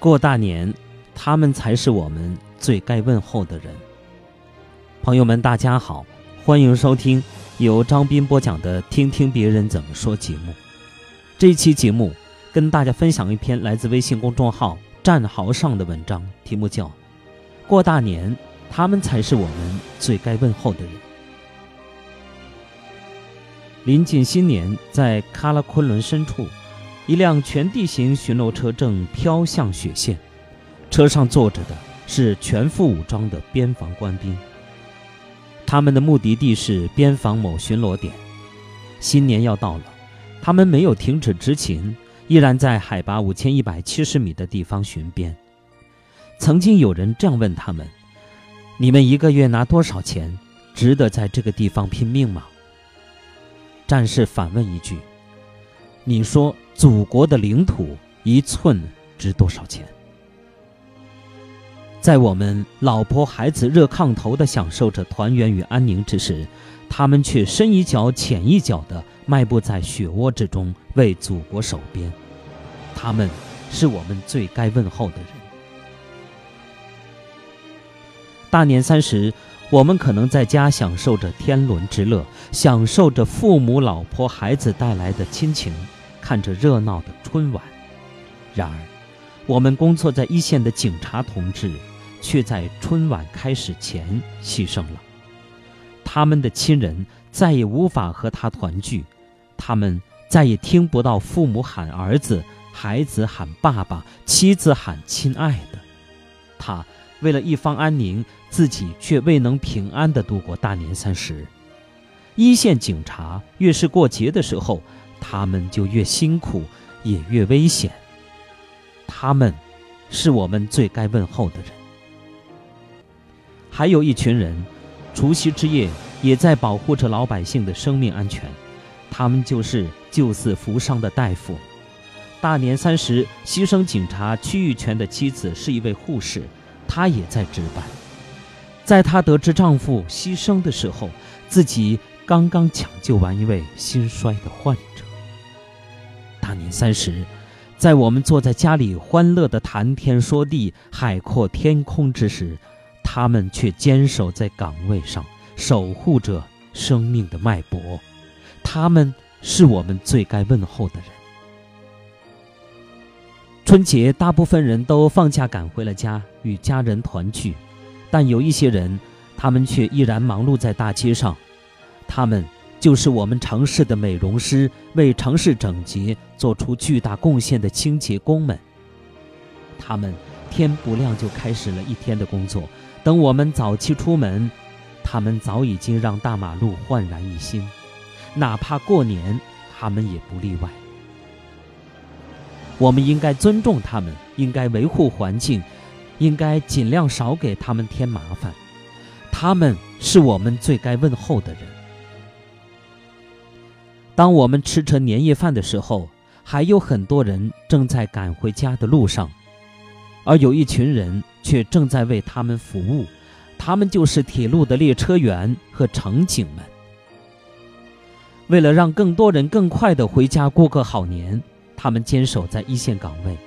过大年，他们才是我们最该问候的人。朋友们，大家好，欢迎收听由张斌播讲的《听听别人怎么说》节目。这一期节目跟大家分享一篇来自微信公众号“战壕上”的文章，题目叫《过大年，他们才是我们最该问候的人》。临近新年，在喀拉昆仑深处。一辆全地形巡逻车正飘向雪线，车上坐着的是全副武装的边防官兵。他们的目的地是边防某巡逻点。新年要到了，他们没有停止执勤，依然在海拔五千一百七十米的地方巡边。曾经有人这样问他们：“你们一个月拿多少钱？值得在这个地方拼命吗？”战士反问一句：“你说？”祖国的领土一寸值多少钱？在我们老婆孩子热炕头的享受着团圆与安宁之时，他们却深一脚浅一脚的迈步在雪窝之中为祖国守边。他们是我们最该问候的人。大年三十，我们可能在家享受着天伦之乐，享受着父母、老婆、孩子带来的亲情。看着热闹的春晚，然而，我们工作在一线的警察同志，却在春晚开始前牺牲了。他们的亲人再也无法和他团聚，他们再也听不到父母喊儿子，孩子喊爸爸，妻子喊亲爱的。他为了一方安宁，自己却未能平安地度过大年三十。一线警察越是过节的时候。他们就越辛苦，也越危险。他们，是我们最该问候的人。还有一群人，除夕之夜也在保护着老百姓的生命安全。他们就是救死扶伤的大夫。大年三十，牺牲警察屈玉权的妻子是一位护士，她也在值班。在她得知丈夫牺牲的时候，自己刚刚抢救完一位心衰的患者。大年三十，在我们坐在家里欢乐的谈天说地、海阔天空之时，他们却坚守在岗位上，守护着生命的脉搏。他们是我们最该问候的人。春节，大部分人都放假赶回了家，与家人团聚，但有一些人，他们却依然忙碌在大街上。他们。就是我们城市的美容师，为城市整洁做出巨大贡献的清洁工们。他们天不亮就开始了一天的工作，等我们早期出门，他们早已经让大马路焕然一新。哪怕过年，他们也不例外。我们应该尊重他们，应该维护环境，应该尽量少给他们添麻烦。他们是我们最该问候的人。当我们吃着年夜饭的时候，还有很多人正在赶回家的路上，而有一群人却正在为他们服务，他们就是铁路的列车员和乘警们。为了让更多人更快地回家过个好年，他们坚守在一线岗位，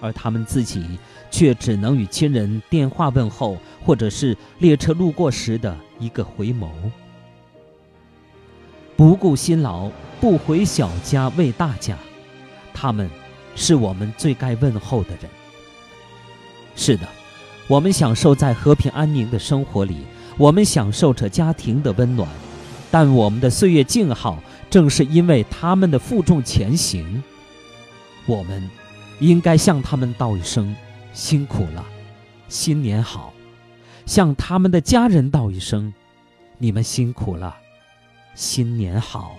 而他们自己却只能与亲人电话问候，或者是列车路过时的一个回眸。不顾辛劳，不回小家为大家，他们，是我们最该问候的人。是的，我们享受在和平安宁的生活里，我们享受着家庭的温暖，但我们的岁月静好，正是因为他们的负重前行。我们，应该向他们道一声辛苦了，新年好；向他们的家人道一声，你们辛苦了。新年好。